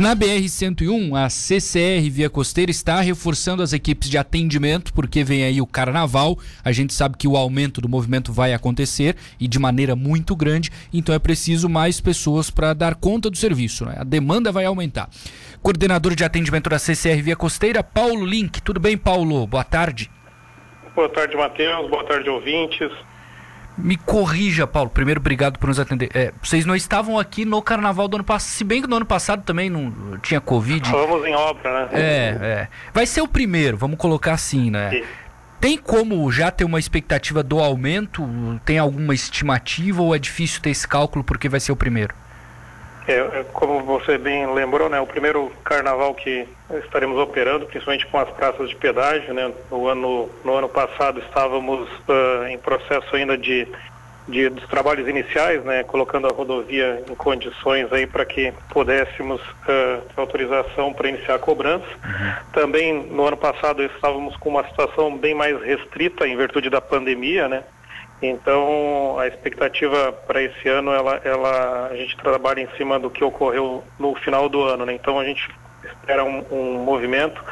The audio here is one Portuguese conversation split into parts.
Na BR-101, a CCR Via Costeira está reforçando as equipes de atendimento, porque vem aí o carnaval. A gente sabe que o aumento do movimento vai acontecer e de maneira muito grande, então é preciso mais pessoas para dar conta do serviço. Né? A demanda vai aumentar. Coordenador de atendimento da CCR Via Costeira, Paulo Link. Tudo bem, Paulo? Boa tarde. Boa tarde, Matheus. Boa tarde, ouvintes. Me corrija, Paulo. Primeiro, obrigado por nos atender. É, vocês não estavam aqui no carnaval do ano passado, se bem que no ano passado também não tinha Covid. Estávamos em obra, né? É, é. Vai ser o primeiro, vamos colocar assim, né? Sim. Tem como já ter uma expectativa do aumento? Tem alguma estimativa ou é difícil ter esse cálculo porque vai ser o primeiro? É, é, como você bem lembrou, né, o primeiro carnaval que estaremos operando, principalmente com as praças de pedágio, né, no ano, no ano passado estávamos uh, em processo ainda de, de, dos trabalhos iniciais, né, colocando a rodovia em condições aí para que pudéssemos uh, ter autorização para iniciar a cobrança. Uhum. Também no ano passado estávamos com uma situação bem mais restrita em virtude da pandemia, né, então, a expectativa para esse ano, ela, ela, a gente trabalha em cima do que ocorreu no final do ano, né? Então, a gente espera um, um movimento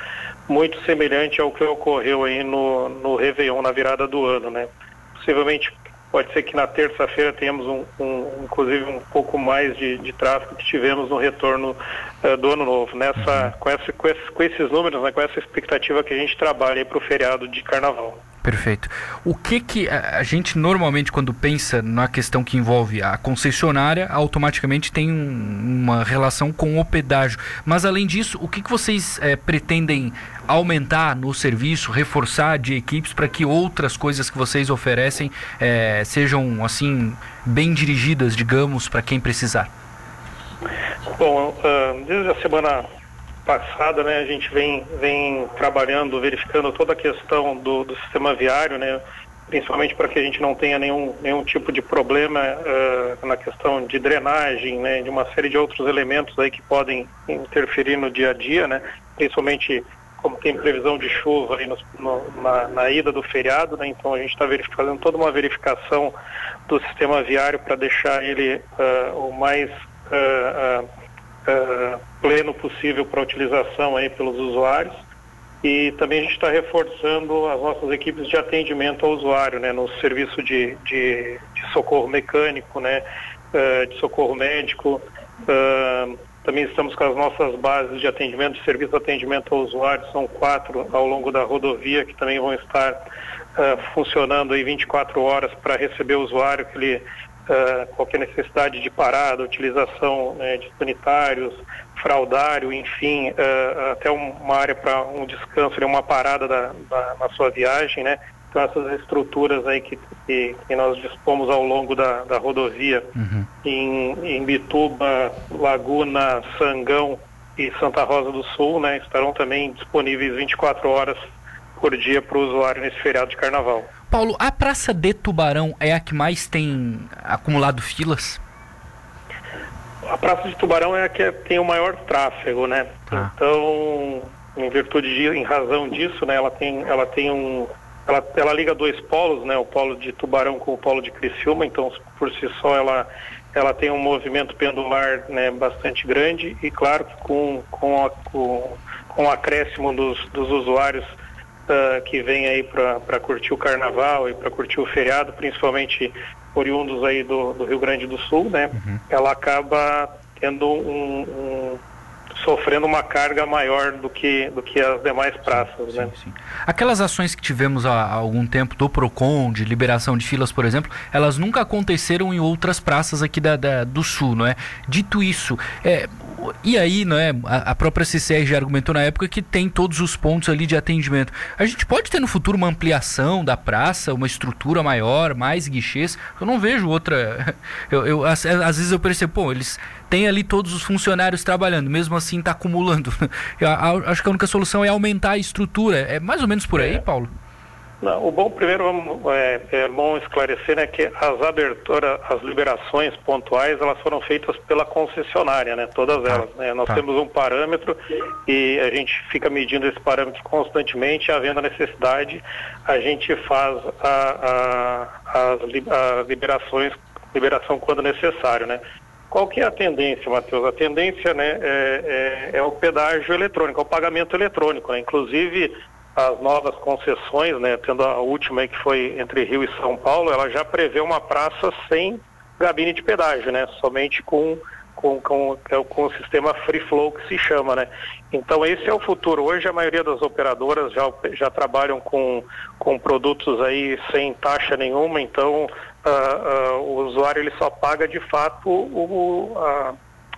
muito semelhante ao que ocorreu aí no, no Réveillon, na virada do ano, né? Possivelmente, pode ser que na terça-feira tenhamos, um, um, inclusive, um pouco mais de, de tráfego que tivemos no retorno uh, do ano novo. Nessa, uhum. com, essa, com, esses, com esses números, né, com essa expectativa que a gente trabalha para o feriado de carnaval. Perfeito. O que que a, gente normalmente quando pensa na questão que envolve a concessionária, automaticamente tem um, uma relação com o pedágio. Mas além disso, o que que vocês é, pretendem aumentar no serviço, reforçar de equipes para que outras coisas que vocês oferecem é, sejam assim bem dirigidas, digamos, para quem precisar? Bom, uh, desde a semana passada, né, a gente vem, vem trabalhando, verificando toda a questão do, do sistema viário, né, principalmente para que a gente não tenha nenhum, nenhum tipo de problema uh, na questão de drenagem, né, de uma série de outros elementos aí que podem interferir no dia a dia, né, principalmente como tem previsão de chuva aí no, no, na, na, ida do feriado, né, então a gente está fazendo toda uma verificação do sistema viário para deixar ele uh, o mais uh, uh, pleno possível para utilização aí pelos usuários. E também a gente está reforçando as nossas equipes de atendimento ao usuário, né, no serviço de, de, de socorro mecânico, né, uh, de socorro médico. Uh, também estamos com as nossas bases de atendimento, de serviço de atendimento ao usuário, são quatro ao longo da rodovia que também vão estar uh, funcionando aí 24 horas para receber o usuário que ele uh, qualquer necessidade de parada, utilização né, de sanitários, fraudário, enfim, uh, até uma área para um descanso, uma parada da, da, na sua viagem, né? Então essas estruturas aí que, que, que nós dispomos ao longo da, da rodovia uhum. em, em Bituba, Laguna, Sangão e Santa Rosa do Sul, né, estarão também disponíveis 24 horas por dia para o usuário nesse feriado de carnaval. Paulo, a Praça de Tubarão é a que mais tem acumulado filas? A Praça de Tubarão é a que tem o maior tráfego, né? Ah. Então, em virtude de, em razão disso, né, ela tem, ela tem um, ela, ela liga dois polos, né? O polo de Tubarão com o polo de Criciúma, então por si só ela ela tem um movimento pendular né, bastante grande e claro que com, com, a, com, com o acréscimo dos, dos usuários uh, que vem aí para curtir o carnaval e para curtir o feriado, principalmente oriundos aí do, do Rio Grande do Sul, né? Uhum. Ela acaba tendo um, um sofrendo uma carga maior do que, do que as demais praças. Sim, né? Sim, sim. Aquelas ações que tivemos há, há, algum tempo do PROCON, de liberação de filas, por exemplo, elas nunca aconteceram em outras praças aqui da, da do Sul, não é? Dito isso, é, e aí, não é? A, a própria CCR já argumentou na época que tem todos os pontos ali de atendimento. A gente pode ter no futuro uma ampliação da praça, uma estrutura maior, mais guichês. Eu não vejo outra. Eu, eu às, às, vezes eu percebo, pô, eles têm ali todos os funcionários trabalhando, mesmo assim está acumulando. Eu, acho que a única solução é aumentar a estrutura. É mais ou menos por aí, é. Paulo? Não, o bom primeiro é, é, bom esclarecer né, que as aberturas, as liberações pontuais, elas foram feitas pela concessionária, né, todas tá. elas. Né, nós tá. temos um parâmetro e a gente fica medindo esse parâmetro constantemente, havendo a necessidade, a gente faz a, a, as, liberações, liberação quando necessário, né. Qual que é a tendência, Matheus? A tendência né, é, é, é o pedágio eletrônico, é o pagamento eletrônico. Né? Inclusive, as novas concessões, né, tendo a última que foi entre Rio e São Paulo, ela já prevê uma praça sem gabine de pedágio, né? Somente com com, com, é com o sistema free flow que se chama, né? Então esse é o futuro. Hoje a maioria das operadoras já, já trabalham com, com produtos aí sem taxa nenhuma, então uh, uh, o usuário ele só paga de fato o, a,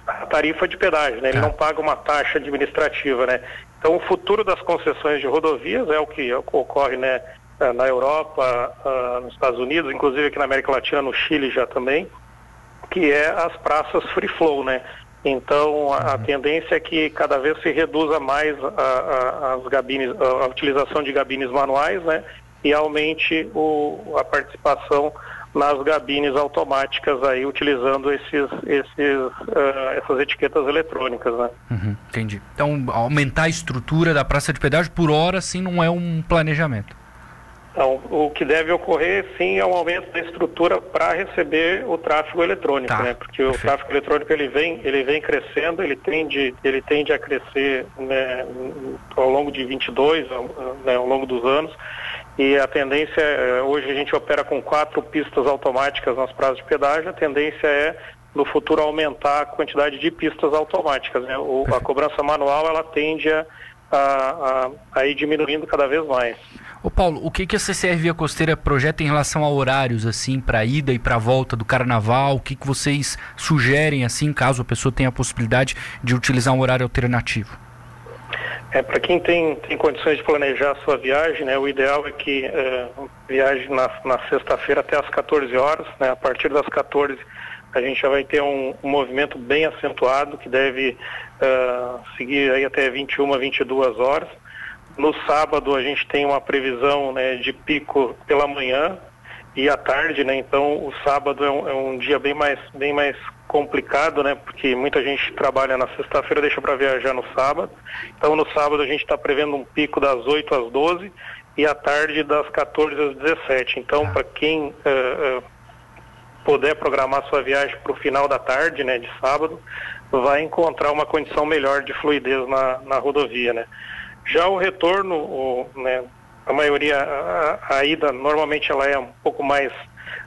a tarifa de pedágio, né? Ele é. não paga uma taxa administrativa, né? Então o futuro das concessões de rodovias é o que, ocorre, né? Eh, na Europa, uh, nos Estados Unidos, inclusive aqui na América Latina, no Chile já também que é as praças free flow, né? Então a, a uhum. tendência é que cada vez se reduza mais a, a, as gabines, a, utilização de gabines manuais, né? E aumente o, a participação nas gabines automáticas aí utilizando esses, esses, uh, essas etiquetas eletrônicas, né? Uhum, entendi. Então aumentar a estrutura da praça de pedágio por hora, sim, não é um planejamento. Então, o que deve ocorrer, sim, é um aumento da estrutura para receber o tráfego eletrônico, tá. né? Porque Perfeito. o tráfego eletrônico ele vem, ele vem crescendo, ele tende, ele tende a crescer né, ao longo de 22, né, ao longo dos anos. E a tendência, é, hoje a gente opera com quatro pistas automáticas nas praças de pedágio, a tendência é no futuro aumentar a quantidade de pistas automáticas. Né? O, a cobrança manual ela tende a, a, a, ir diminuindo cada vez mais. Ô Paulo, o que, que a CCR Via Costeira projeta em relação a horários, assim, para ida e para volta do carnaval? O que, que vocês sugerem, assim, caso a pessoa tenha a possibilidade de utilizar um horário alternativo? É, para quem tem, tem condições de planejar a sua viagem, né, o ideal é que é, viaje na, na sexta-feira até as 14 horas, né, a partir das 14 a gente já vai ter um, um movimento bem acentuado que deve uh, seguir aí até 21 a 22 horas. No sábado a gente tem uma previsão né, de pico pela manhã e à tarde, né? Então o sábado é um, é um dia bem mais, bem mais complicado, né? Porque muita gente trabalha na sexta-feira, deixa para viajar no sábado. Então no sábado a gente está prevendo um pico das 8 às 12 e à tarde das 14 às 17. Então para quem uh, uh, puder programar sua viagem para o final da tarde, né, de sábado, vai encontrar uma condição melhor de fluidez na, na rodovia, né? Já o retorno, o, né, a maioria, a, a, ida normalmente ela é um pouco mais,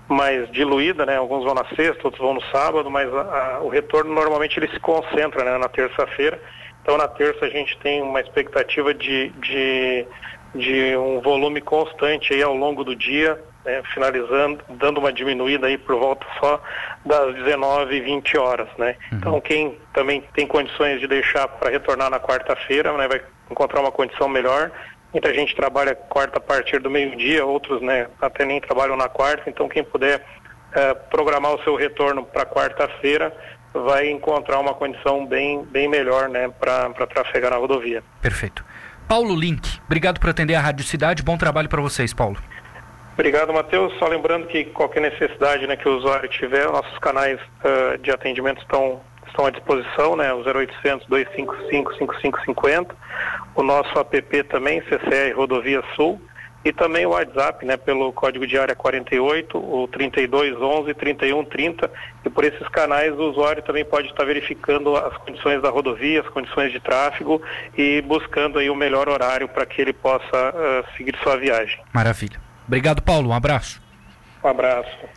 mais diluída, né? Alguns vão na sexta, outros vão no sábado, mas a, o retorno normalmente ele se concentra né, na terça-feira. Então na terça a gente tem uma expectativa de, de, de um volume constante aí ao longo do dia, né, finalizando, dando uma diminuída aí por volta só das 19 e 20 horas, né? Uhum. Então quem também tem condições de deixar para retornar na quarta-feira, né, vai encontrar uma condição melhor. Muita gente trabalha quarta a partir do meio-dia, outros né, até nem trabalham na quarta, então quem puder eh, programar o seu retorno para quarta-feira vai encontrar uma condição bem, bem melhor né, para trafegar na rodovia. Perfeito. Paulo Link, obrigado por atender a Rádio Cidade, bom trabalho para vocês, Paulo. Obrigado, Matheus. Só lembrando que qualquer necessidade né, que o usuário tiver, nossos canais uh, de atendimento estão estão à disposição, né? O 0800 255 5550, o nosso app também, CCR Rodovia Sul, e também o WhatsApp, né, pelo código de área 48, o 3211 3130, e por esses canais o usuário também pode estar verificando as condições da rodovia, as condições de tráfego e buscando aí o melhor horário para que ele possa uh, seguir sua viagem. Maravilha. Obrigado, Paulo. Um abraço. Um abraço.